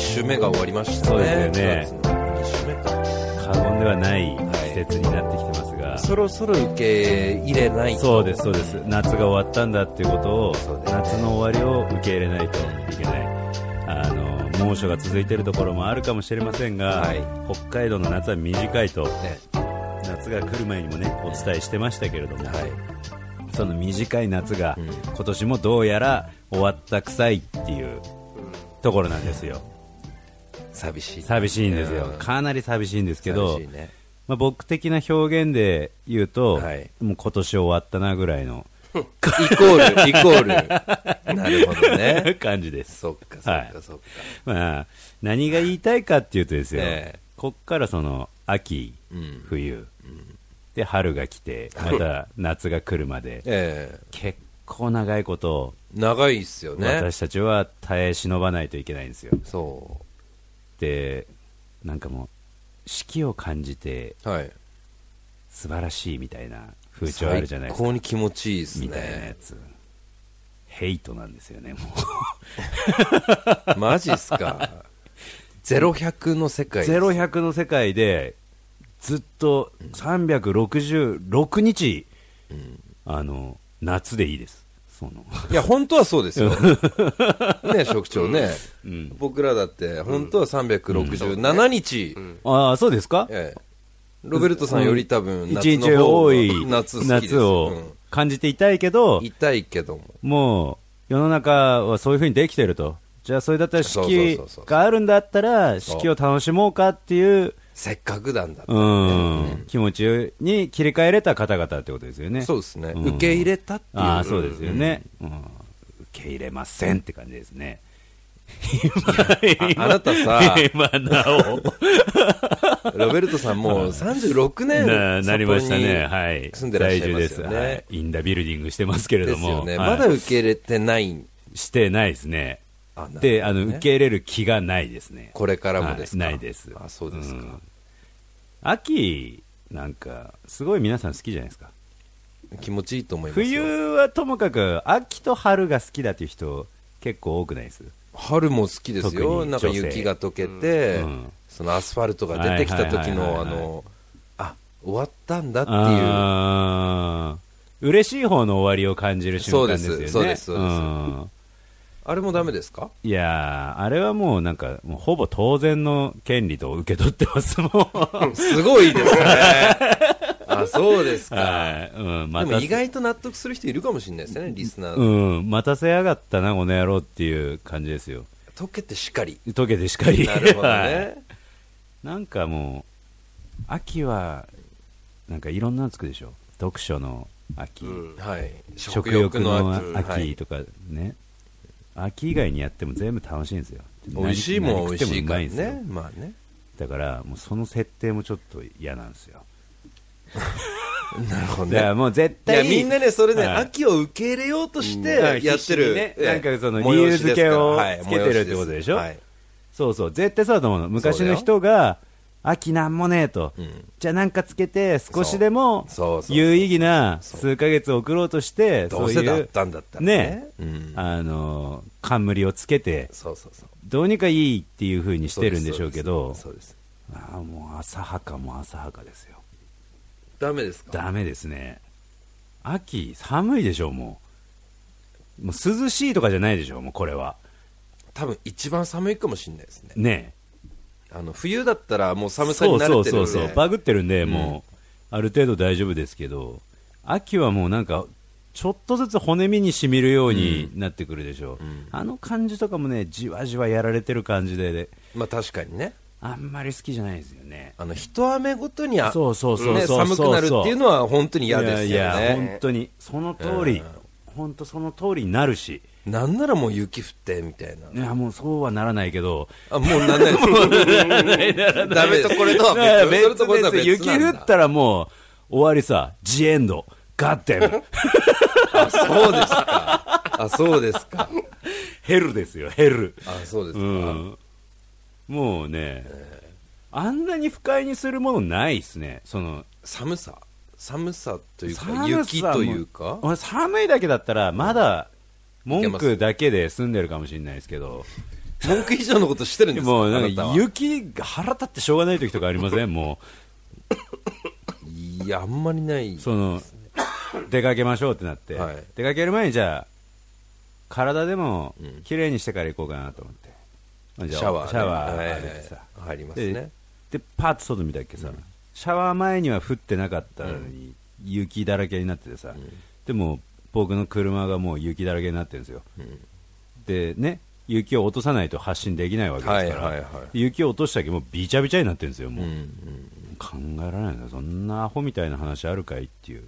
週目が終わりましたね。そうですよね9月の一週目か。過言ではない季節になってきてますが、そろそろ受け入れないと。そうです、そうです。夏が終わったんだっていうことを、ね夏の終わりを受け入れないといけない。あの、猛暑が続いているところもあるかもしれませんが、はい北海道の夏は短いと、ね。夏が来る前にもね、お伝えしてましたけれども、はい。その短い夏が、うん今年もどうやら終わった臭いっていうところなんですよ。寂しい。寂しいんですよ。うんかなり寂しいんですけどね。まあ、僕的な表現で言うと、はいもう今年終わったなぐらいのイコール、イコール。なるほどね。感じです。そっか、そっはいか、そっか。まあ、何が言いたいかっていうとですよ、ええこっからその秋、うん。冬、で春が来て、また 夏が来るまで、え結構長いこと、え長いっすよね。私たちは耐え忍ばないといけないんですよ。そで、なんかもう、四季を感じてう。はい。素晴らしいみたいな風潮あるじゃないですか。最高に気持ちいいっすみたいなやね。つ。ヘイトなんですよね、もう。マジっすか？ゼロ百の世界です。ゼロ百の世界で、ずっと366日、あの、夏でいいです。その、いや、本当はそうですよ。ね、職長ね。うん。僕らだって、本当は367日、ああ、そうですか？ええ。ロベルトさんより多分、一日多い夏好きです。夏を感じていたいけどうん、痛いけども。もう世の中はそういうふうにできてると、じゃあそれだったら四そう季そうそうそう。があるんだったら、四季を楽しもうかっていう、せっかくなんだってうねん、気持ちに切り替えれた方々ってことですよね。そうですね。うん受け入れたっていう。ああ、そうですよね、うん受け入れませんって感じですね。ああなたさ、今なお。ロベルトさんもう36年ななりましたね。はい。住んでらっしゃい。ますよねはい。インダビルディングしてますけれども。ね。はいまだ受け入れてない。してないですね。で、あの、受け入れる気がないですね。これからもですか？はいないです。あ、そうですか。ん秋、なんか、すごい皆さん好きじゃないですか。気持ちいいと思いますよ。冬はともかく、秋と春が好きだっていう人、結構多くないです？春も好きです特よ。になんか雪が溶けて、うんそのアスファルトが出てきた時の、はいあの、あ、終わったんだっていう。嬉しい方の終わりを感じる瞬間ですよね。そうですそうですそうですんあれもダメですか？いやー、あれはもうなんか、もうほぼ当然の権利と受け取ってますもん。すごいですね。あ、そうですか。はい。うん、またでも意外と納得する人いるかもしれないですね、リスナー。うん、待たせやがったな、この野郎っていう感じですよ。溶けてしっかり。溶けてしかり。なるほどはいね。なんかもう、秋は、なんかいろんなのつくでしょ。読書の秋、はい。食欲の秋はいとかね、秋以外にやっても全部楽しいんですよ。美味しいもん美味しいからね。まあね。だから、もうその設定もちょっと嫌なんですよ。なるほどね。もう絶対みんなね、それね、はい秋を受け入れようとしうんてやってる。ねええなんかその催理由付けをはいつけてるってことでしょ？はい。そうそう、絶対そうだと思うの。昔の人が、秋なんもねえと。うんじゃあなんかつけて、少しでも有意義な数ヶ月送ろうとして、どそうせだったんだったらねね。うんあの、冠をつけて、そうそうそう。どうにかいいっていう風にしてるんでしょうけど。ああもう浅はかも浅はかですよ。ダメですか？ダメですね。秋、寒いでしょ、もう。もう涼しいとかじゃないでしょ、もうこれは。多分一番寒いかもしれないですね。ねあの、冬だったらもう寒さそうそうに慣れてるんで。そうそう、バグってるんで、ん。もう、ある程度大丈夫ですけど、秋はもうなんか、ちょっとずつ骨身に染みるようになってくるでしょ、ん。あの感じとかもね、じわじわやられてる感じで、まあ確かにね。あんまり好きじゃないですよね。あの、一雨ごとにあ、そうそうそうね、そう。そう寒くなるっていうのは本当に嫌ですよね。いやいや、本当に、その通り。うん、本当その通りになるし、なんならもう雪降ってみたいな。いや、もうそうはならないけど、あ、もうなんない。ダメとこれとは別。とこれとは別別雪降ったらもう終わりさ、ジエンド、ガッテン、あ、そうですか。あ、そうですか。ヘルですよ、ヘル。あ、そうですうか。ん。もうね、あんなに不快にするものないっすね。その、寒さ寒さというか、雪というか？俺寒いだけだったら、まだ、文いけます。句だけで済んでるかもしれないですけど、文句以上のことしてるんですか？もうなんか雪が腹立ってしょうがない時とかありません？もいや、あんまりない。う、その、出かけましょうってなって、はい。出かける前にじゃあ、体でもうん。綺麗にしてから行こうかなと思って。じゃあシャワーね。シャワーはいはい浴びてさ。はい入りますでね。で、パーッと外見たっけさ、シャワー前には降ってなかったのに、雪だらけになっててさ、でも僕の車がもう雪だらけになってるんですよ。でね、雪を落とさないと発進できないわけですから、はいはいはい雪を落としたけもうびちゃびちゃになってるんですよ、もう。うんうん考えられないな、そんなアホみたいな話あるかいっていう。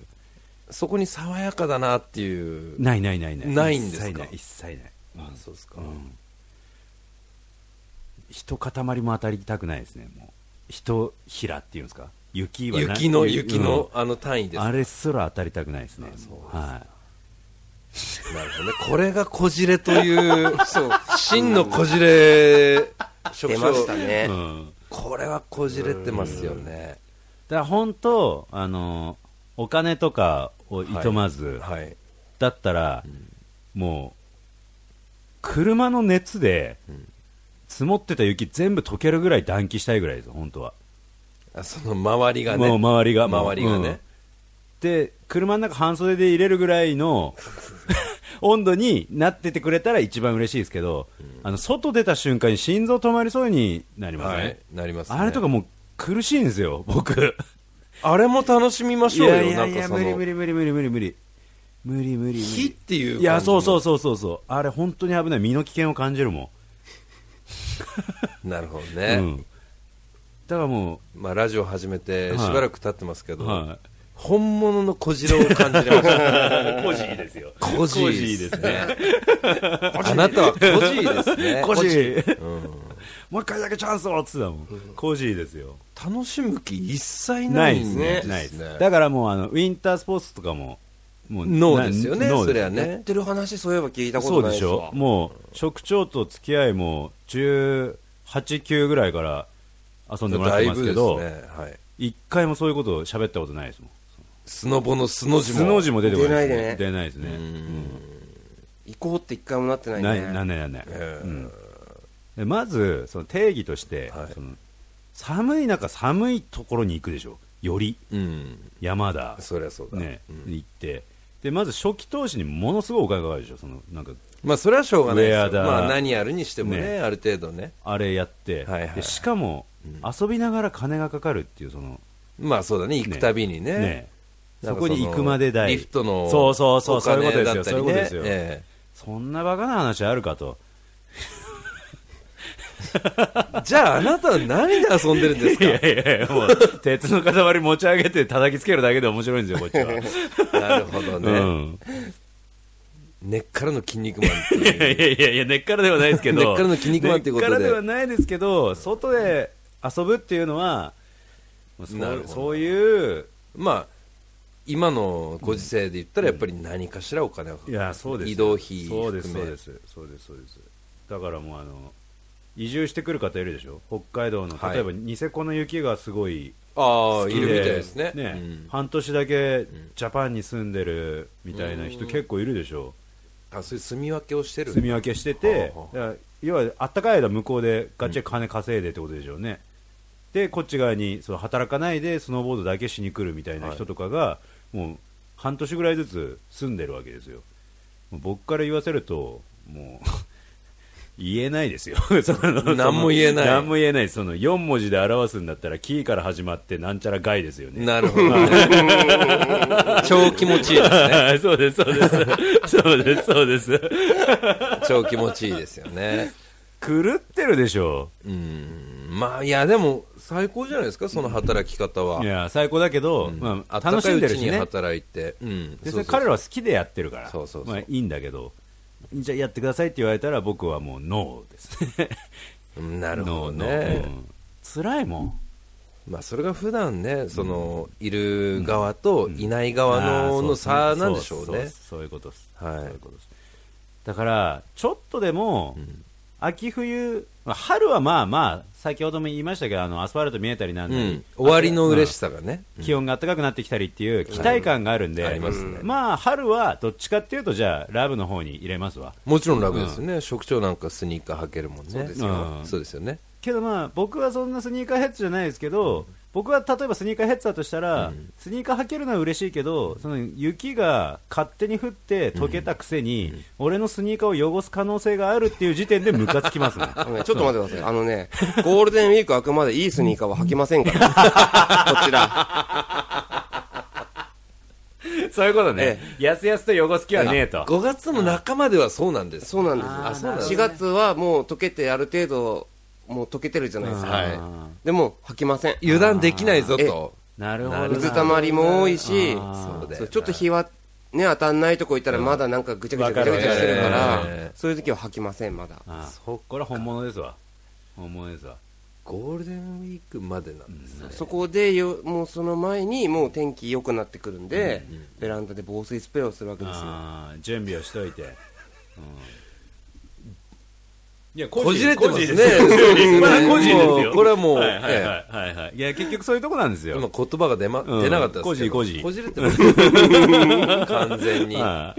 そこに爽やかだなっていう。ないないないない。ないんですか？一切ない、一切ない。あ、そうですか。うん。一塊も当たりたくないですね、もう。一平っていうんですか？雪はな雪の、うん雪の、あの単位です。あれすら当たりたくないですね。はなるほどね。これがこじれという、そう、真のこじれ、出ましたい。ねう。ん。これはこじれてますよね。だから本当、あの、お金とかをいとまず、はい。だったら、もう、車の熱で、積もってた雪全部溶けるぐらい暖気したいぐらいですよ、本当は。あその周りがね。もう周りが。周りがねうん。で、車の中半袖で入れるぐらいの 温度になっててくれたら一番嬉しいですけど、あの、外出た瞬間に心臓止まりそうになりますね。はい。なりますね。あれとかもう苦しいんですよ、僕。あれも楽しみましょうよ。いやいや無理無理無理無理無理無理。無理無理無理。火っていういや、そうそうそうそうそう。あれ本当に危ない。身の危険を感じるも なるほどん。ね。うん。だからもまあ、ラジオ始めてはいしばらく経ってますけう、ど、は本物のこじれを感じました。い。コジーですよ。コジーコジーですね。あなたはコジーですね。コジー。うんもう一回だけチャンスをっつってたもん。コジーですよ。楽しむ気一切なないいですね。んないです。ね。だからもうあの、ウィンタースポーツとかも、もう、ノーですよね、それはね。やってる話そういえば聞いたこそうでしとないですわょもう、職長と付き合いも、18、9ぐらいから遊んでもらってますけど。一回もそういうことを喋ったことないですもん。スノボのスの字も。スノージも出てこないです出ないでね出ないですね。行こうって一回もなってないねなんないなんない。んでまず、その定義として、はいその寒い中、寒いところに行くでしょ。より、うん。山だ、そりゃそうだ。ね、うん行って。で、まず初期投資にものすごいお金かかるでしょ。その、なんか、まあ、それはしょうがないですよ。まあ、何やるにしてもね、ねある程度ね。あれやって、はいはいでしかも、遊びながら金がかかるっていう、その、まあ、そうだね、行くたびにね。ね、そこに行くまで代。リフトの。そうそうそう、おそういうことですよ。そういうことですよ。えそんなバカな話あるかと。え じゃあ、あなたは何で遊んでるんですか？いやいやいや、もう、鉄の塊持ち上げて叩きつけるだけで面白いんですよ、こっちは。なるほどうね。ん。根っからの筋肉マンっていやいう。いやいやいや、根っからではないですけど。根っからの筋肉マンっていうことで根っからではないですけど、外で遊ぶっていうのは、そうそういう、まあ、今のご時世で言ったら、やっぱり何かしらお金をかけいや、そうですよ。移動費そうです、そうです。そうです、そうです。だからもうあの、移住してくる方いるでしょ？北海道の、はい例えばニセコの雪がすごいああ、好きいるみたいですね。ねうん半年だけジャパンに住んでるみたいな人結構いるでしょ？あ、そういう住み分けをしてる住み分けしててはあは、だから要はあったかい間向こうでガッチリ金稼いでってことでしょうね。で、こっち側にその働かないでスノーボードだけしに来るみたいな人とかが、もう半年ぐらいずつ住んでるわけですよ。僕から言わせると、もう、言えないですよ。その何も言えないその何も言えない。その4文字で表すんだったら、キーから始まってなんちゃらガイですよね。なるほど。超気持ちいいですね。そうです、そうです。そうです、そうです。超気持ちいいですよね。狂ってるでしょ。うん。まあいやでも最高じゃないですかその働き方は。いや、最高だけど、うん。まあ、楽しんでるしね。働いて、彼らは好きでやってるから、そうそういいんだけど、じゃあやってくださいって言われたら僕はもうノーです。ね。うんなるほどね、うん。辛いもん。まあそれが普段ねそのいる側といない側のの差なんでしょうそねそそういうことです。はい。だから、ちょっとでも、ん秋冬、まあ春はまあまあ、先ほども言いましたけど、あのアスファルト見えたりなんだり、うん。終わりの嬉しさがね、うん気温が暖かくなってきたりっていう期待感があるんで、ますね。まあ、春はどっちかっていうと、じゃあ、ラブの方に入れますわ。もちろんラブですよね、職長なんかスニーカー履けるもんね。そうですよねけどまあ、僕はそんなスニーカーヘッドじゃないですけど、僕は例えばスニーカーヘッドだとしたら、うんスニーカー履けるのは嬉しいけど、その雪が勝手に降って溶けたくせに、俺のスニーカーを汚す可能性があるっていう時点でムカつきますね。あのねちょっと待ってください。あのね、ゴールデンウィーク開くまでいいスニーカーは履きませんから。こちら。そういうことねえ。やすやすと汚す気はねえと。5月の半ばではそうなんですそうなんですよ。あそうなんです4月はもう溶けてある程度、もう溶けてるじゃないですか。はい。あでも履きません。油断できないぞえとーなるほど。水たまりも多いし、そうちょっと日はね、当たんないとこ行ったらまだなんかぐちゃぐちゃぐちゃぐちゃしてるかわらそういう時は履きません、まだ。あー。これは本物ですわ。本物ですわ。ゴールデンウィークまでなんですね、そこでよ、もうその前にもう天気良くなってくるんで、ベランダで防水スプレーをするわけですよ。準備をしといて。うんいや、こじれてますね。個人ですよ。立派な個人ですよ。これはもうはいはいはいはい。や、結局そういうとこなんですよ。今言葉が出,、まうん。出なかったですけど。個人個人。こじれてます完全に。は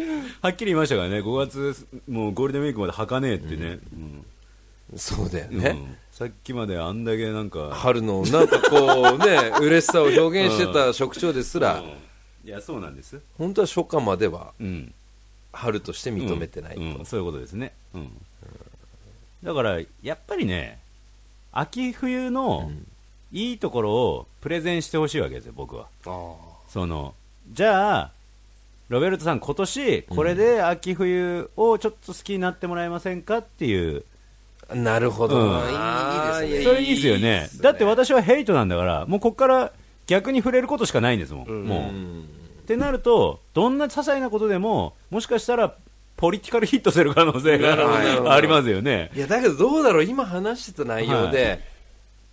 っきり言いましたからね、5月、もうゴールデンウィークまで履かね。えってね。そうだようんね、うん。さっきまであんだけなんか、春のなんかこうね嬉しさを表現してた職長ですら、うん。いや、そうなんです。本当は初夏まではうん。春として認めてないと、そういうことですね。うん。だから、やっぱりね、秋冬のいいところをプレゼンしてほしいわけですよ、僕は。あその、じゃあ、ロベルトさん、今年、これで秋冬をちょっと好きになってもらえませんかっていう、なるほど、いいですね。それいいですよね。だって私はヘイトなんだから、もうここから逆に触れることしかないんですもん。うん。もう。うんってなると、どんな些細なことでも、もしかしたら、ポリティカル ヒットする可能性がありますよね。いやだけどどうだろう今話してた内容で、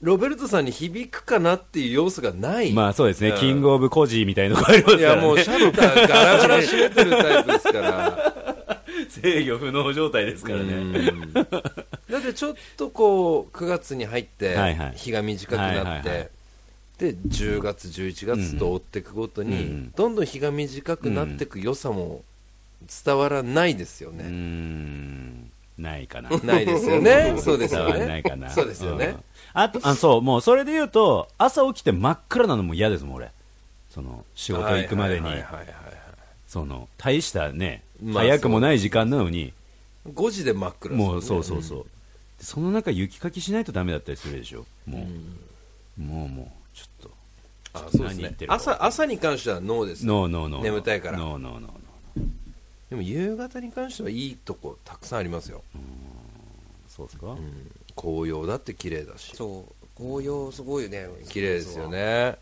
ロベルトさんに響くかなっていう要素がない、まあそうですね、うん。キングオブコジーみたいなのがありますいから、ね。やもうシャッターガラガラ閉めてるタイプですから。制御不能状態ですからね。うん。だってちょっとこう9月に入ってはいはい。日が短くなって、はいはいはいで10月11月と追っていくごとに、うん。どんどん日が短くなっていく良さも伝わらないですよね、ん、ないかな。ないですよね そうですよ伝わらなねいかな。そうですよねんあと、あ、そう、もうそれで言うと、朝起きて真っ暗なのも嫌ですもん、俺。その、仕事行くまでにはい、はいはいはいはいその、大したね、まあ早くもない時間なのに、5時で真っ暗もうそうそうそう。でその中雪かきしないとダメだったりするでしょ。もう、もうもう、ちょっと。朝朝に関してはノーですノーノーノー。眠たいからノーノーノー。でも夕方に関してはいいとこたくさんありますよ、そうですか、うん。紅葉だって綺麗だし。そう。紅葉すごいね。綺麗ですよ。ね。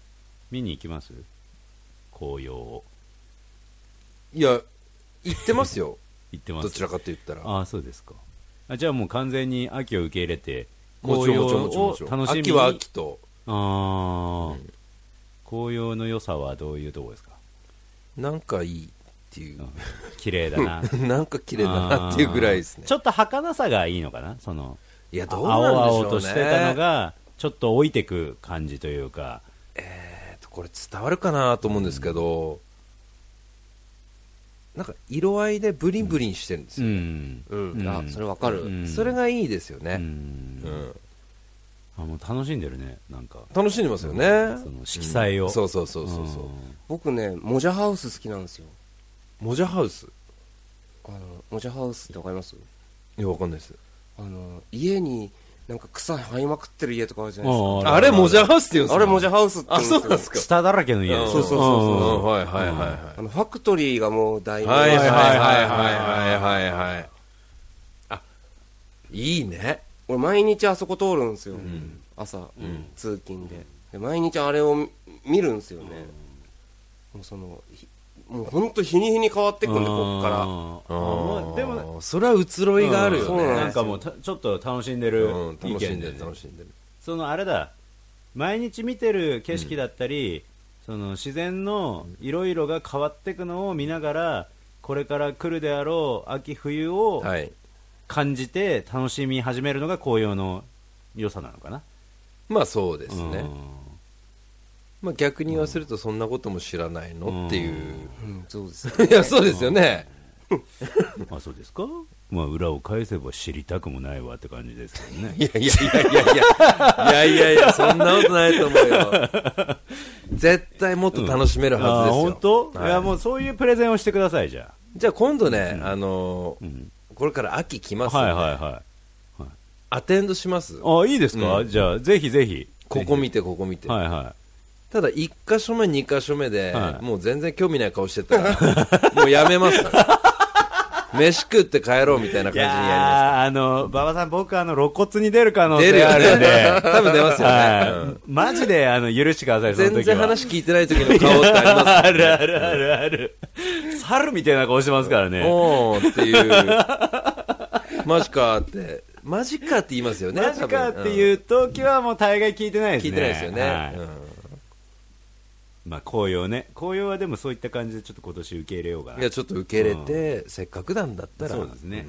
見に行きます？紅葉を。いや行ってますよ。行ってます。どちらかと言ったら。ああ、そうですか。あじゃあもう完全に秋を受け入れて、紅葉を楽しみに。秋は秋と。ああ、紅葉の良さはどういうところですか？なんかいいっていう。うん。綺麗だな。なんか綺麗だなっていうぐらいですね。ちょっと儚さがいいのかな？その、いやどうなんでしょうね。青々としてたのが、ちょっと置いてく感じというか、えーとこれ伝わるかなと思うんですけど、なんか色合いでブリンブリンしてるんですうよ、ん。うん。あ、それわかる。うん。それがいいですようね、ん。うん。あもう楽しんでるね、なんか。楽しんでますよね、その色彩を。うん。そうそうそうそうそう、僕ね、モジャハウス好きなんですよ。モジャハウス。あの、モジャハウスってわかります？いやわかんないです。あの、家になんか草生えまくってる家とかあるじゃないですか。うんあれモジャハウスって言うんですかあれモジャハウスってうんですよ。そうなんですか。ツタだらけの家そうそうそうそう、ん。はいはいはいはい。あの、ファクトリーがもう大名はいはいはいはいい。はいはいはいあいいね俺毎日あそこ通るんですよ。朝、通勤でで毎日あれを見見るんですよね、もうそのひもう本当日に日に変わってくんでこっから。でももそれは移ろいがあるよね、なんかもうたちょっと楽しんでるうん意見で,、楽しんでる楽しんでる。そのあれだ。毎日見てる景色だったり、その自然の色々が変わっていくのを見ながらこれから来るであろう秋冬をはい。感じて楽しみ始めるのが紅葉の良さなのかな。まあそうですね、うんまあ、逆に言わせるとそんなことも知らないのっていう、うんそうですね、いやそうですよね、まあそうですか？まあ裏を返せば知りたくもないわって感じですけどね。いやいやいやいやいや。いやいやいやそんなことないと思うよ。絶対もっと楽しめるはずですよ、うん、本当、はい、いやもうそういうプレゼンをしてくださいじゃあ。じゃあ今度ね、うん、あのーうん、これから秋来ますんで、はいはいはい、アテンドします？あいいですか、じゃあぜひぜひ。ここ見てここ見て。はいはい。ただ1箇所目2箇所目で、はい。もう全然興味ない顔してたら もうやめます。飯食って帰ろうみたいない感じにややーあの馬場さん僕あの露骨に出る可能性あるんで。ね多分出ますよね、はい。うん。マジであの許してくださいその時は。全然話聞いてない時の顔ってありますあるあるあるある。猿みたいな顔してますからね。おーっていう。マジかって。マジかって言いますよねマジかってういう時はもう大概聞いてないんですね。聞いてないですよね、はい。うんまあ紅葉ね。紅葉はでもそういった感じでちょっと今年受け入れようかな。いやちょっと受け入れて、せっかくなんだったら。そうですね。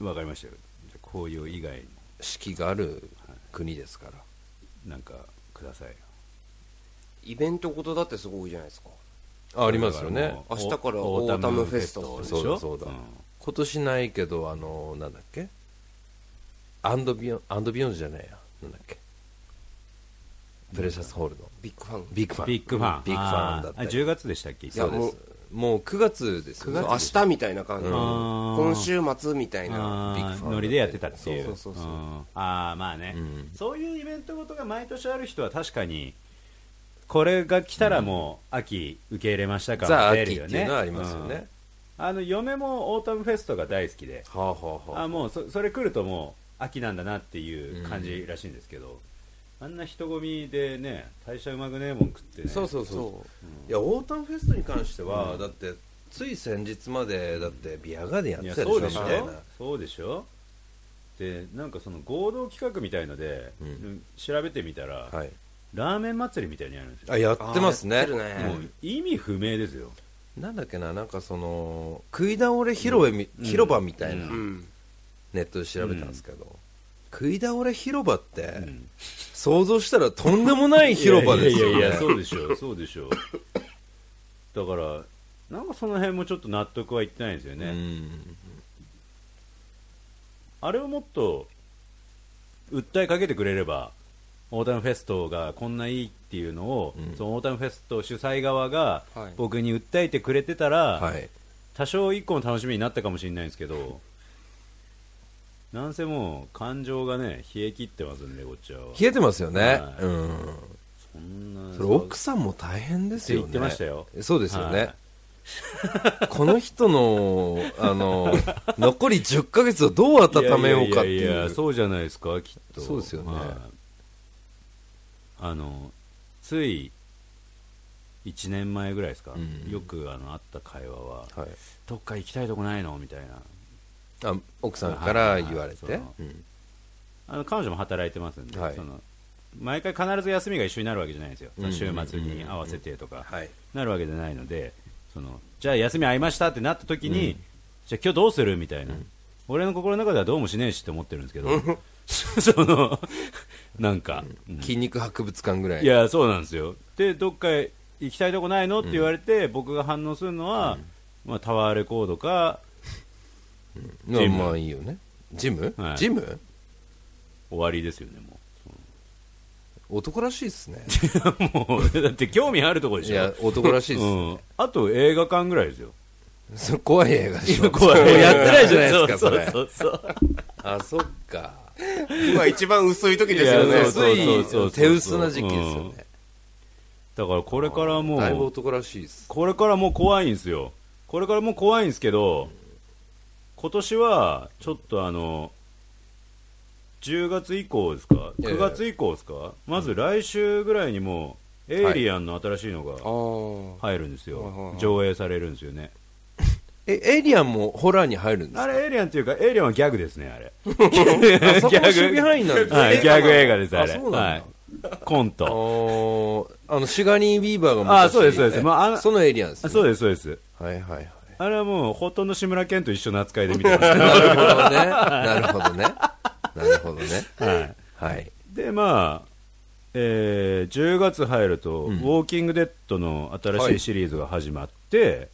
わかりましたよ。じゃあ紅葉以外に。四季がある国ですから。なんかくださいよ。イベントごとだってすごいじゃないですか。あありますよね。明日からオータムフェスタでしょ？そうだそうだ。ん。今年ないけどあのなんだっけ？アンドビヨンアンドビヨンズじゃないや。なんだっけ？プレシャスホールの。ビッグファン。ビッグファン。ビッグファン。ビッグファンだった。あー。あ10月でしたっけ？そうでもすもう9月ですよね。明日みたいな感じ、うん。今週末みたいな。ノリでやってたっていう。そうそうそうそう。ん。ああまあね、うん。そういうイベントごとが毎年ある人は確かにこれが来たらもう秋受け入れましたかザ・出るよね。秋っていうのはありますよね、うん。あの嫁もオータムフェストが大好きで。はあはあはああ。もうそそれ来るともう秋なんだなっていう感じらしいんですけど、あんな人混みでね代謝うまくねえもん食ってね。そうそうそう。そう。いやオータムフェストに関しては、だってつい先日までだってビアガーデンやっいやてたでしょ？そうでしょ。みたいな。そうでしょ。でなんかその合同企画みたいので、うん。調べてみたら、はい。ラーメン祭りみたいにやるんですよ。あやってますね。あやってるね。もう意味不明ですよ。なんだっけななんかその食い倒れ広場み、広場みたいな、ううん。ネットで調べたんですけど、食い倒れ広場って、ん想像したらとんでもない広場ですよ、ね、いやいやいやそうでしょうそうでしょう。だからなんかその辺もちょっと納得はいってないんですよね、うん。あれをもっと訴えかけてくれればオータムフェストがこんないいっていうのを、うん。そのオータムフェスト主催側がはい。僕に訴えてくれてたら、はい。多少一個の楽しみになったかもしれないんですけどなんせもう感情がね冷え切ってますんでこっちは。冷えてますよね、はい。うん。そんなそれ奥さんも大変ですよね。言ってましたよ。そうですよね、はい。この人のあの残り10ヶ月をどう温めようかっていう。そうじゃないですかきっと。そうですよね。はい。あのつい1年前ぐらいですか、うん。よくあのあった会話ははいどっか行きたいとこないの？みたいなあ奥さんから言われて、あの彼女も働いてますんで、はい。その毎回必ず休みが一緒になるわけじゃないんですよ、うん。週末に合わせてとか、はい。なるわけじゃないのでそのじゃあ休み合いましたってなった時に、うん。じゃあ今日どうするみたいな、俺の心の中ではどうもしねえしって思ってるんですけど そのなんか、うん。筋肉博物館ぐらい。いやそうなんですよ。でどっか行きたいとこないのって言われて、僕が反応するのは、まあ、タワーレコードかまあジム。まあいいよね。ジム、はい。ジム？終わりですよねも男らしいっすね。う もうだって興味あるところでしょ。いや男らしいっす。ね、うん、あと映画館ぐらいですよ。それ怖い映画でしょ。怖いもうやってないじゃないですかそれそうそうそう。あそっか。今一番薄い時ですよいやねそう薄いそう手薄な時期ですよね、だからこれからもうだいぶ男らしいです。これからもう怖いんですよ。これからもう怖いんですけど今年はちょっとあの10月以降ですか？ええ。9月以降ですか？まず来週ぐらいにもエイリアンの新しいのがあ入るんですよ、はいはいはい。上映されるんですよね。えエイリアンもホラーに入るんですか？あれエイリアンっていうかエイリアンはギャグですねあれ。あそこも守備範囲なんですねはい、ギャグ映画ですあれ。あそうなんだ。はい、コンあトー。あのシガニー・ビーバーが昔。あそうですそうです。えまああのそのエイリアンです、ね、あそうですそうです。はいはいはいあれはもうほとんど志村けんと一緒の扱いで見てますけど、なるほどね。なるほどね。なるほどね。はい、はい。でまあえー10月入ると、うん。ウォーキングデッドの新しいシリーズが始まって、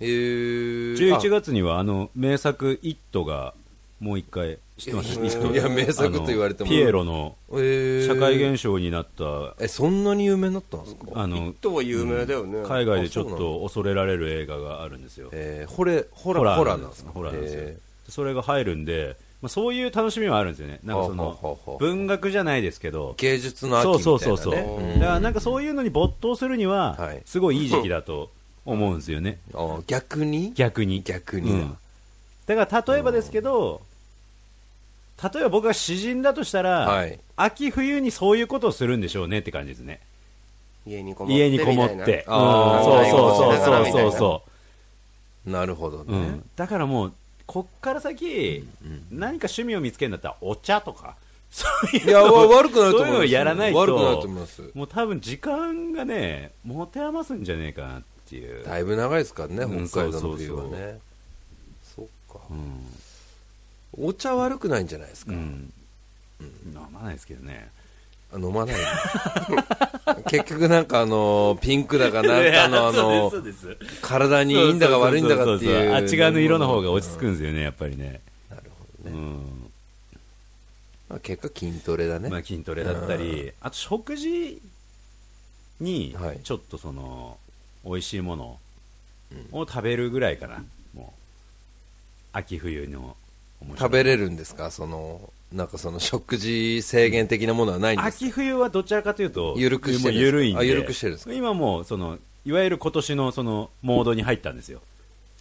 えー、11月にはあの名作「イット!」がもう一回知ってますいや名作と言われても。ピエロの社会現象になった。えそんなに有名になったんですか？あのとは有名だよね、海外でちょっと恐れられる映画があるんですよ。えー、ホレホラーホラーなんですかホラーなんですよ。えそれが入るんで、まあ、そういう楽しみはあるんですよね。なんかそのう文学じゃないですけど。ー芸術の秋みたいな、ね、そうそうそうそう、だからなんかそういうのに没頭するにははい。すごいいい時期だと思うんですよね。あ逆に？逆に。逆にうん。だから例えばですけど例えば僕が詩人だとしたら、はい。秋冬にそういうことをするんでしょうねって感じですね。家にこもって家にこもって。うん。そうそうなるほどそうそうそう。なるほどね、うん、だからもうこっから先、何か趣味を見つけるんだったらお茶とか そういうのを思います。やらないと悪くないと思います。もう多分時間がね持て余すんじゃねえかなっていう、だいぶ長いですからね、うん北海道の冬はね。そっか、お茶悪くないんじゃないですか、うん。飲まないですけどね。あ飲まないの？結局なんかあのピンクだかなんかのあの体にいいんだか悪いんだかっていうあっち側の色の方が落ち着くんですよねやっぱりね。なるほどね、うん。まあ、結果筋トレだね、まあ、筋トレだったり、あと食事にはい。ちょっとその美味しいものを食べるぐらいかな、もう秋冬の食べれるんですか？そのなんかその食事制限的なものはないんですか、秋冬はどちらかというと緩くしてる緩いんで。くしてるんですか？今もうそのいわゆる今年のそのモードに入ったんですよ。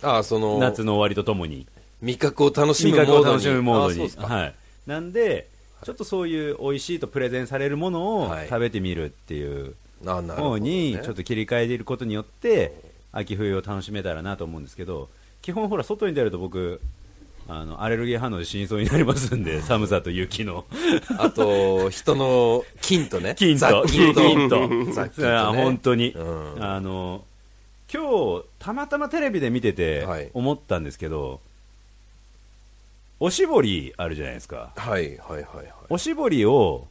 ああその夏の終わりとともに。味覚を楽し味むモードに。覚を楽しむモードに。はい、なんでちょっとそういう美味しいとプレゼンされるものをはい。食べてみるっていう方ね、にちょっと切り替えていることによって秋冬を楽しめたらなと思うんですけど基本ほら外に出ると僕あのアレルギー反応で死にそうになりますんで 寒さと雪の。あと人の菌と。ね金と雑菌と金と本当に、うん。あの今日たまたまテレビで見ててはい。思ったんですけど、おしぼりあるじゃないですか。はいはいはいはい。おしぼりを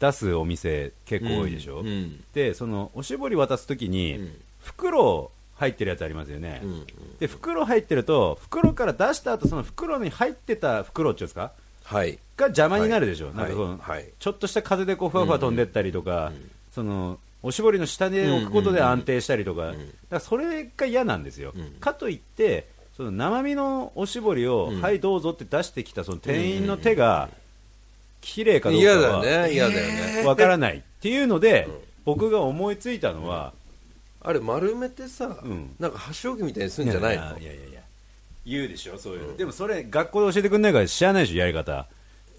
出すお店結構多いでしょ、うんうん。でそのおしぼり渡すときに、うん。袋入ってるやつありますよね、うんで袋入ってると袋から出した後その袋に入ってた袋っていうんですか？はい。が邪魔になるでしょ、はい。なんかその、はい。はいちょっとした風でこうふわふわ飛んでったりとか、そのおしぼりの下に置くことで安定したりとか,、それが嫌なんですよ、うん。かといってその生身のおしぼりを、うんはいどうぞって出してきたその店員の手が綺麗かどうか嫌だはよね嫌だよね。わからないっていうので、僕が思いついたのは、あれ丸めてさ、ん。なんか箸置きみたいにするんじゃないの？いやいやいや言うでしょそういうの、でもそれ学校で教えてくんないから知らないでしょやり方。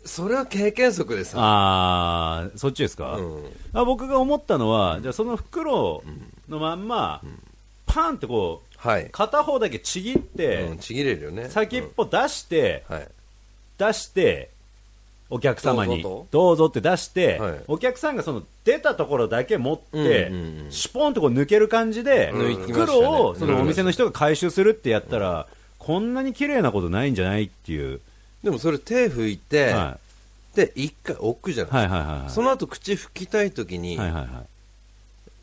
それは経験則でさ。ああそっちですか、うん。あ僕が思ったのは、じゃあその袋のまんま、パンってこうはい、片方だけちぎって、うん、ちぎれるよね。先っぽ出して、うん。はい。出してお客様にどうぞって出して、はい。お客さんがその出たところだけ持って、うんうんうん。シュポンとこう抜ける感じで、抜きましたね。袋をそのお店の人が回収するってやったら、こんなに綺麗なことないんじゃないっていう、でもそれ手拭いて、はで一回置くじゃい、ない、はいはいはいはい。その後口拭きたい時に、はいはいはい。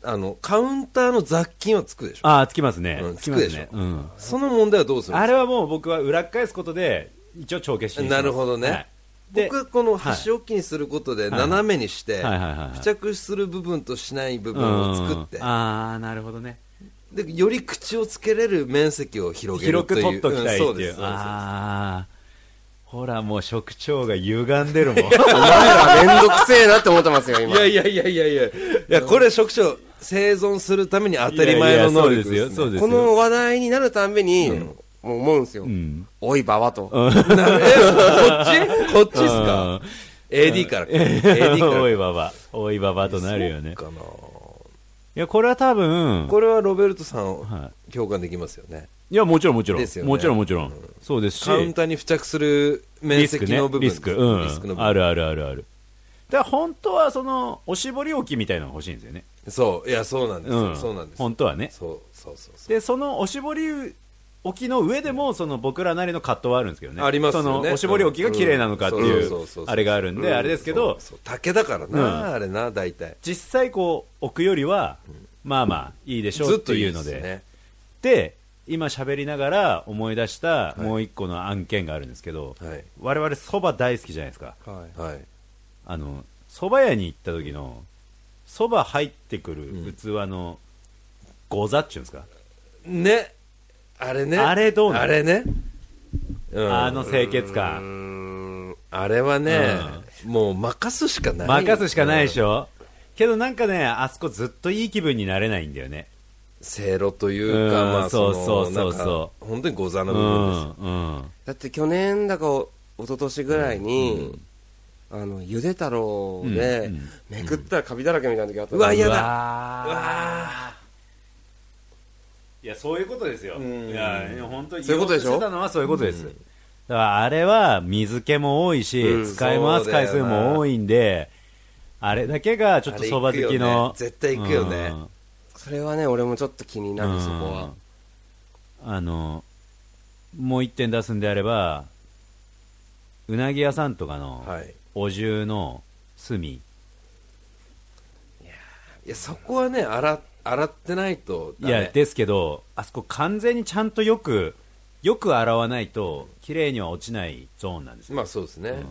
あのカウンターの雑菌はつくでしょ。ああつきますね、うんつくでしょ、ねうん、その問題はどうするんですか？あれはもう僕は裏っ返すことで一応帳消しにします。なるほどね。はい。で僕はこの箸置きにすることで斜めにして、付着する部分としない部分を作って。うん、ああなるほどね。でより口をつけれる面積を広げる広くという取っときたいっていう,、うですそうです。ああほらもう職長が歪んでるもん。お前らめんどくせえなって思ってますよ、今。いやいやいやいやいや。いやこれ職長生存するために当たり前の能力です,、そうですよそうですよ。この話題になるたんびに、もう思うんですよ。ん。おい、ばばと。えこっち？こっちっすか？うん。AD から AD からおいばばおいばばとなるよね。いやこれは多分これはロベルトさんは共感できますよね。い、いやもちろんもちろん、ね。もちろんもちろん、うん。そうですし。カウンターに付着する面リスクね積の部分。リスク、うん、リスクの部分。あるあるあるある。だ本当はそのおしぼり置きみたいなのが欲しいんですよね。そう。いやそうなんですよ、うん。そうなんです本当はね。そうそうそうそう。でそのおしぼり置きの上でもその僕らなりの葛藤はあるんですけどね。ありますよね。そのおしぼり置きが綺麗なのかってうん。いそうあれがあるんであれですけど竹だからな、うん。あれな大体。実際こう置くよりはまあまあいいでしょうっていうので。ねで今喋りながら思い出したもう一個の案件があるんですけど、はい。我々そば大好きじゃないですか。はい。はい。あの蕎麦屋に行った時の蕎麦入ってくる器のござっちゅうんですか、ねあれね。あれどうなの？あれね、うん。あの清潔うー感ん。あれはね、もう任すしかない。任すしかないでしょ、ょ、けどなんかねあそこずっといい気分になれないんだよね。せいろというか、うん。まあそうのそう。そうなんかそう本当にご座のう部分です。よ、ん。うん。だって去年だかお一昨年ぐらいに、あのゆで太郎で、うん。うん。めくったらカビだらけみたいな時あったうわ嫌だ。うわーいやそういうことですよ、うん。いや本当にそういうことでしょ？言おとしてたのはそういうことです、だからあれは水気も多いし、うん。使い回す回数も多いんであれだけがちょっとそば好きあれ行くよのね。絶対行くよね。うん。それはね俺もちょっと気になる、そこは。うんあのもう一点出すんであればうなぎ屋さんとかのはい。お重の炭、いやそこはね洗洗ってないといやですけどあそこ完全にちゃんとよくよく洗わないと綺麗には落ちないゾーンなんですよ、まあそうですね、うん。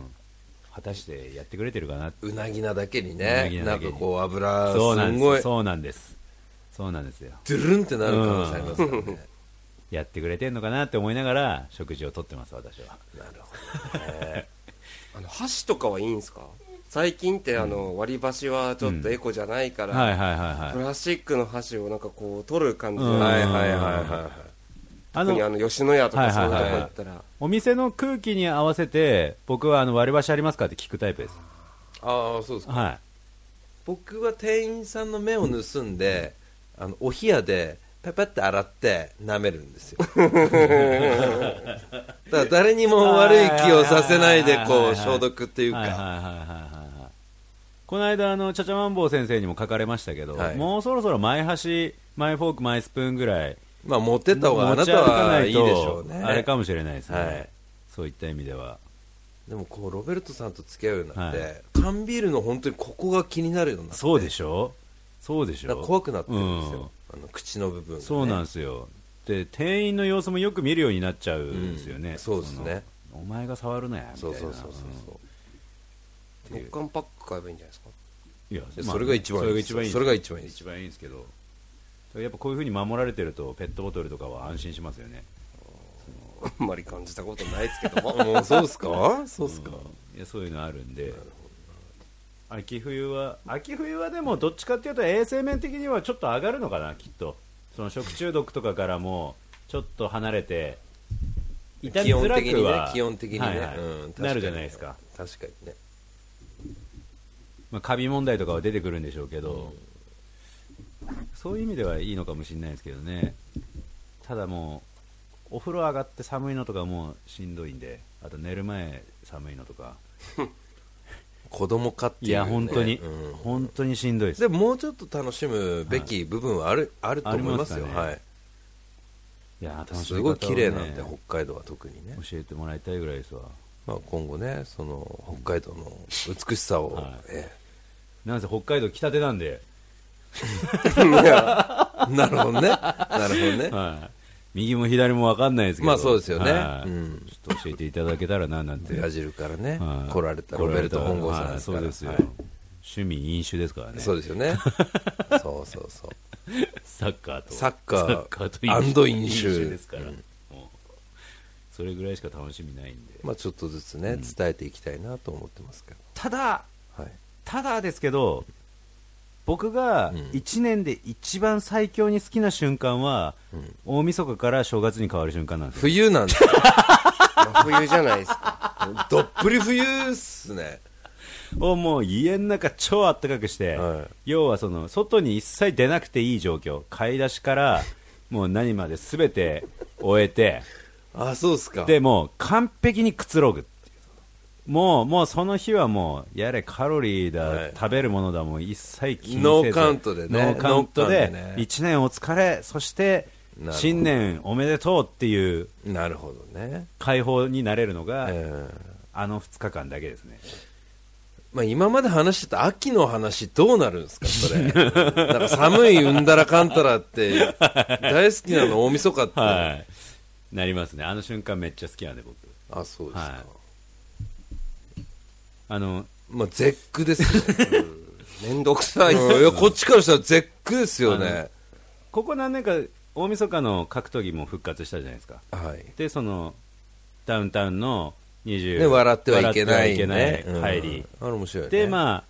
果たしてやってくれてるかなうなぎなだけにうなねぎなだけに。なんかこう油す。ごい。そうなんです。そうなんですよ。ドゥルンってなる可能性ありますからね、やってくれてんのかなって思いながら食事をとってます私は。なるほどね。あの箸とかはいいんですか？最近ってあの割り箸はちょっとエコじゃないから、プラスチックの箸をなんかこう取る感じで、うん。はいはいはいはあ特にあの吉野家とかそういうとこ行ったら、お店の空気に合わせて僕はあの割り箸ありますかって聞くタイプです。いああそうですか。はい。僕は店員さんの目を盗んであのお冷やでペペって洗って舐めるんですよ。だから誰にも悪い気をさせないでこう消毒っていうかこの間あのちゃちゃまんぼう先生にも書かれましたけど、はい。もうそろそろ前箸前フォーク前スプーンぐらいまあ持ってった方があなたはいいでしょうね。あれかもしれないですね、はい。そういった意味では。でもこうロベルトさんと付き合うようになって、は缶ビールの本当にここが気になるようになって。そうでしょ？そうでしなんかょ怖くなってるんですよ、あの口の部分が、ね、そうなんですよ。で店員の様子もよく見るようになっちゃうんですよね、うん。そうですね。お前が触るなやみたいな。そうそうそうそうそう木管パック買えばいいんじゃないですか？いやいやそれが一番いいそれが一番いいそれが一番いい一番いいんですけど。やっぱこういうふうに守られてるとペットボトルとかは安心しますよね。あんまり感じたことないですけども。もうそうですか？そうですか、いやそういうのあるんで。秋冬は秋冬はでもどっちかっていうと衛生面的にはちょっと上がるのかなきっと。その食中毒とかからもちょっと離れて痛みづらくは基本的にね。はいはい。うん確かに。なるじゃないですか、確かにねまあ、カビ問題とかは出てくるんでしょうけど、そういう意味ではいいのかもしれないですけどね。ただもうお風呂上がって寒いのとかもうしんどいんであと寝る前寒いのとか。子供かっていう、いね、や本当に、うん。本当にしんどいです。でももうちょっと楽しむべき部分はある,、あると思いますよ。すかね。はい。いや楽しすみね。ごい綺麗なんで北海道は特にね、教えてもらいたいぐらいですわ。まあ、今後ねその北海道の美しさを、はい。えなんせ北海道来たてなんで、えなるほどね。なるほどね。はい、右も左も分かんないですけど。まあそうですよね。はい。うん。ちょっと教えていただけたらななんてブラジルからね、はい。来られたロベルト本郷さんですそうですよ、はい。趣味飲酒ですからね。そうですよね。そうそうそう。サッカーとサッカーサッカーとアンド飲酒。ですから、それぐらいしか楽しみないんで、まあちょっとずつね、伝えていきたいなと思ってますけど。ただはいただですけど僕がうん。1年で一番最強に好きな瞬間は、うん。大晦日から正月に変わる瞬間なんですよ。冬なんです 冬じゃないですか。どっぷり冬っすね。をもう家の中超暖かくして、はい。要はその外に一切出なくていい状況。買い出しからもう何まで全て終えてあそうっすか。でもう完璧にくつろぐもうもうその日はもうやれカロリーだ、はい。食べるものだもう一切気にせずノーカウントでね。ノーカウントノーカウンでトでね。1年お疲れそしてなるほど。新年おめでとうっていうなるほどね、解放になれるのが、えあの2日間だけですね。まあ、今まで話してた秋の話どうなるんですかそれ。なんか寒いうんだらかんたらって大好きなの大晦日って、はい。なりますね。あの瞬間めっちゃ好きなんで僕。あそうですか、はいあのまあ絶句ですよ、めんどくさい。いやこっちからしたら絶句ですよね。ここ何年か大晦日の格闘技も復活したじゃないですか。はい。でそのダウンタウンの20、ね、笑ってはいけない,、笑ってはいけうん。あれ面白いね。でまあ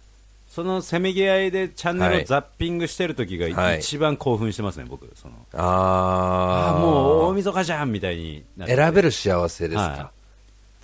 そのせめぎ合いでチャンネルはい。をザッピングしてる時がはい。一番興奮してますね、僕。そのあああもう大晦日じゃんみたいに選べる幸せですか。は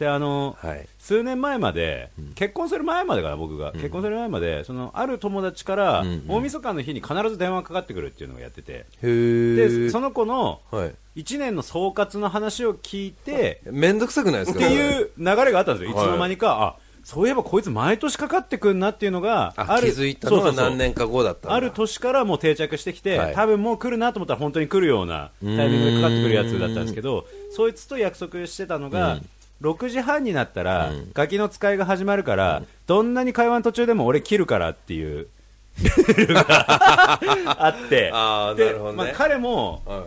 であのはい、数年前まで、結婚する前までかな僕が、結婚する前までそのある友達から、うんうん。大晦日の日に必ず電話かかってくるっていうのをやってて。でその子のはい。1年の総括の話を聞いてめんどくさくないですっかていう流れがあったんですよ、い。つはいの間にか、あそういえばこいつ毎年かかってくんなっていうのがあある気づいたのは何年か後だったある年からもう定着してきて、はい。多分もう来るなと思ったら本当に来るようなタイミングでかかってくるやつだったんですけど、そいつと約束してたのが、6時半になったら、ガキの使いが始まるから、どんなに会話の途中でも俺切るからっていう。ルールがあって、あね。まあ、彼もは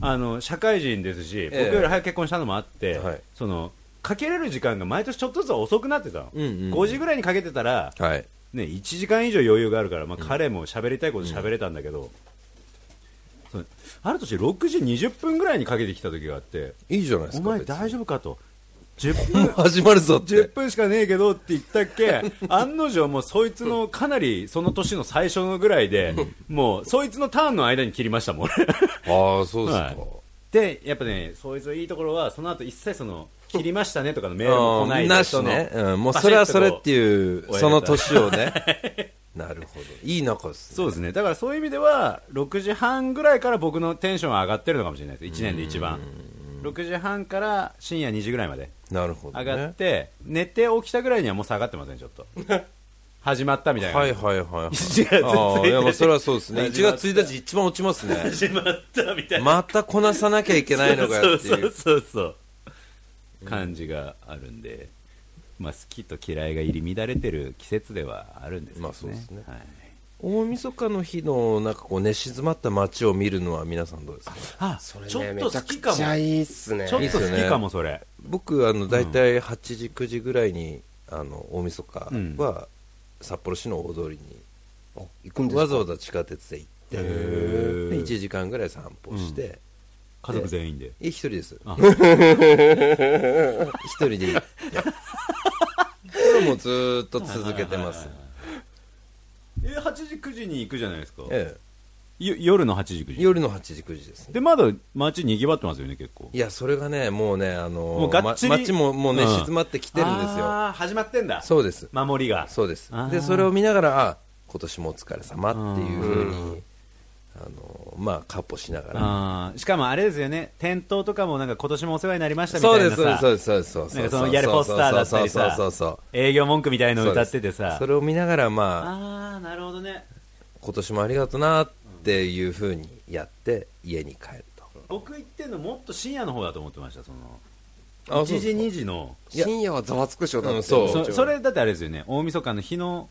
あの社会人ですし、ええ。僕より早く結婚したのもあって、はい。そのかけれる時間が毎年ちょっとずつ遅くなってたの、うんうんうん。5時ぐらいにかけてたら、い、はい、ね、1時間以上余裕があるから、まあ、彼も喋りたいこと喋れたんだけど、そのある年6時20分ぐらいにかけてきた時があっていいじゃないですかお前大丈夫かと10分 始まるぞって。10分しかねえけどって言ったっけ？案の定もうそいつのかなりその年の最初のぐらいでもうそいつのターンの間に切りましたもん。俺ああそうですか、はい。でやっぱねそいつのいいところはその後一切その切りましたねとかのメールも来ないしね、うん、もうそれはそれっていうその年をね。なるほど。いい仲ですね。そうですね。だからそういう意味では6時半ぐらいから僕のテンションは上がってるのかもしれないです。1年で一番6時半から深夜2時ぐらいまでなるほど、ね、上がって、寝て起きたぐらいにはもう下がってませんちょっと。始まったみたいな。はいはいはいはい。1月1日。ああいやまあそれはそうですね。1始まった。月1日一番落ちますね。始まったみたいな。またこなさなきゃいけないのかよっていう。そうそうそうそう。感じがあるんで、まあ、好きと嫌いが入り乱れてる季節ではあるんですけどね,、まあそうですね。はい、大晦日の日のなんかこう寝静まった街を見るのは皆さんどうですか？あそれちょっねめちゃくと好きかも。ちゃいいっすね。ちょっと好きかもそれ。僕あの大体8時9時ぐらいにあの大晦日は札幌市の大通りにあ行くんですか？わざわざ地下鉄で行ってで1時間ぐらい散歩して、家族全員で。え一人です。あ。一人で行ってこれもずーっと続けてますえ8時9時に行くじゃないですか、えよ夜の8時9時。え夜の8時9時ですね。でまだ街にぎわってますよね結構。いやそれがねもうねあのもうがっちりま街ももうね、うん。静まってきてるんですよ。ああ始まってんだ。そうです。守りが。そうです。でそれを見ながらあ今年もお疲れ様っていうふうにあのまあカッポしながら。しかもあれですよね。店頭とかもなんか今年もお世話になりましたみたいなさ。そうですそうですそうですそうです。そうなんかそのやるポスターだったりさ。そうそうそうそう営業文句みたいのを歌っててさそれを見ながらまあああなるほどね今年もありがとうなっていうふうにやって家に帰ると僕言ってんのもっと深夜の方だと思ってましたそのあ1時2時の深夜はざわつくでしょだって、うんそうそそれだってあれですよね大晦日の日の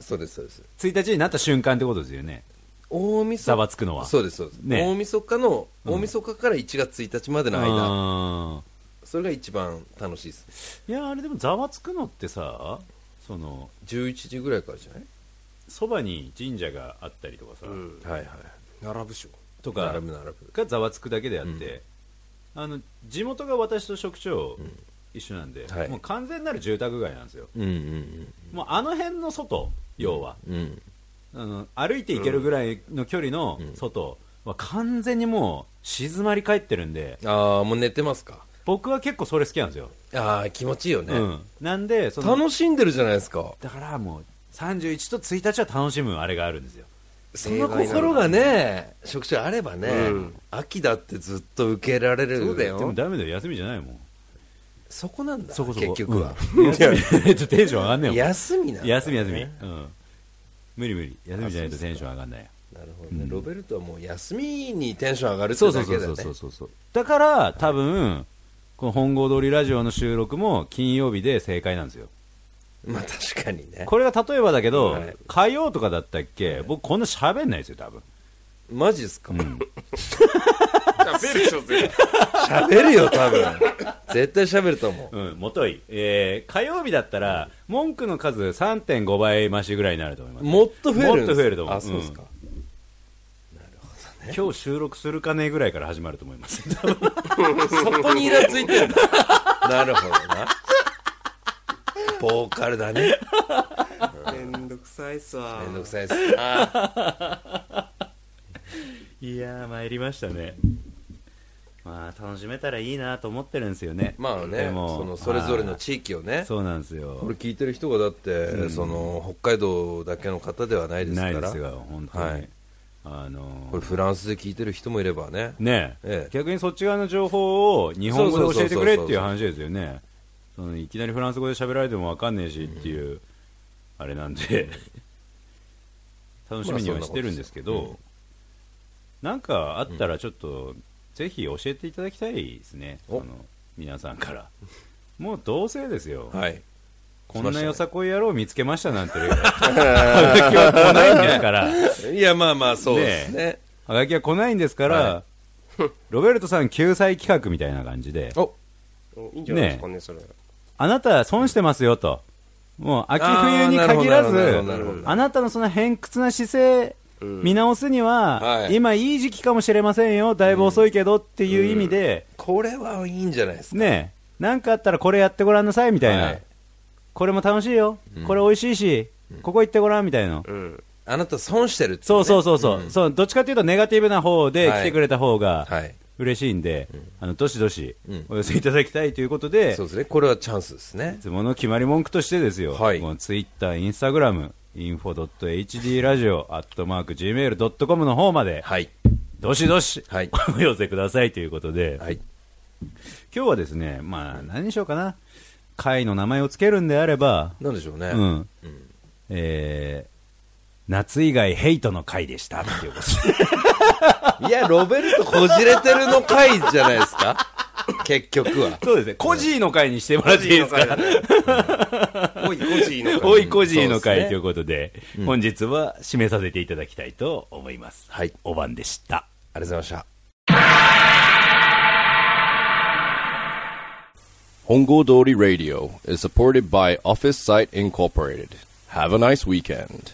そうですそうです1日になった瞬間ってことですよね大晦日。ざわつくのは。そうですそうです、ね。大晦日の大晦日から1月1日までの間、あそれが一番楽しいです。ーいやあれでもざわつくのってさその11時ぐらいからじゃない？そばに神社があったりとかさ、うん。はいはい並ぶでしょ。とか並ぶ並ぶ。がざわつくだけであって、あの地元が私と職長一緒なんで、はい。もう完全なる住宅街なんですよ。うんうんもうあの辺の外要は、うんうんあの歩いて行けるぐらいの距離の外は完全にもう静まり返ってるんで、ああもう寝てますか？僕は結構それ好きなんですよ。ああ気持ちいいよね、うん。なんで、その、楽しんでるじゃないですかだからもう、31と1日は楽しむあれがあるんですよ。その心がね職種あればね、うん秋だってずっと受けられるそうだよでもダメだよ、休みじゃないもん。そこなんだそこそこ。結局は、うん。休みちょっとテンション上がんねえもん。休みなんだ、ね、休み休み。うん。無理無理。休みじゃないとテンション上がんないよ。なるほどね、ロベルトはもう休みにテンション上がるってそうそうそうだけだねそうそうそう。だから、多分、この本郷通りラジオの収録も金曜日で正解なんですよ。まあ確かにねこれが例えばだけど、はい火曜とかだったっけ、僕こんな喋んないですよ、多分。マジっすか、喋るでしょ絶対喋るよ多分。絶対喋ると思う。うん、もとい。えー、火曜日だったら、文句の数3.5倍増しぐらいになると思います。もっと増えるんもっと増えると思う。あそうですか、今日収録するかねぐらいから始まると思います。そこにイラついてるんだなるほどな。ボーカルだね。めんどくさいっすわ。めんどくさいっす。ないやー、参りましたね。まあ、楽しめたらいいなと思ってるんですよね。まあねでもそのそれぞれの地域をね。そうなんですよ。これ聞いてる人がだって、その北海道だけの方ではないですから。ないですよ、本当に。はい。あのこれフランスで聞いてる人もいればね。ね。ええ。逆にそっち側の情報を日本語で教えてくれっていう話ですよね。そのいきなりフランス語で喋られてもわかんねえしっていう、あれなんで、楽しみにはしてるんですけど、まあそんなことなんかあったらちょっと、ぜひ教えていただきたいですね、お。その皆さんから。もうどうせですよ。はい。こんなよさこい野郎見つけましたなんて、はが。きは来ないんですから。いやまあまあそうですね。はがきは来ないんですから、は ロベルトさん救済企画みたいな感じで、お。いいんじゃないですかねそれ。あなた損してますよと。もう秋冬に限らずあなたのその偏屈な姿勢、見直すには、はい。今いい時期かもしれませんよ、だいぶ遅いけどっていう意味で、これはいいんじゃないですか。ねえ、なんかあったらこれやってごらんなさいみたいな。はい。これも楽しいよ。これ美味しいし、ここ行ってごらんみたいな。うん。あなた損してるっていね。そうそうそうそう、そう。どっちかというとネガティブな方で来てくれた方がはい。嬉しいんで、あの、どしどしうん。お寄せいただきたいということで、そうですね。これはチャンスですね。いつもの決まり文句としてですよ、はい。もうツイッター、インスタグラム、info.hd ラジオ、アットマーク、gmail.com の方まで、はい。どしどし、はい。お寄せくださいということで、はい。今日はですね、まあ、何にしようかな。会の名前をつけるんであれば、なんでしょうね、うん。えー、夏以外ヘイトの会でしたっていうこと。でいやロベルトこじれてるの回じゃないですか 結局はそうですね、コジーの会にしてもらっていいですか？おいコジーのおいコジーの会ということで、本日は締めさせていただきたいと思います。はいお晩でした。ありがとうございました。Hongo Dori Radio is supported by Office Site Incorporated. Have a nice weekend.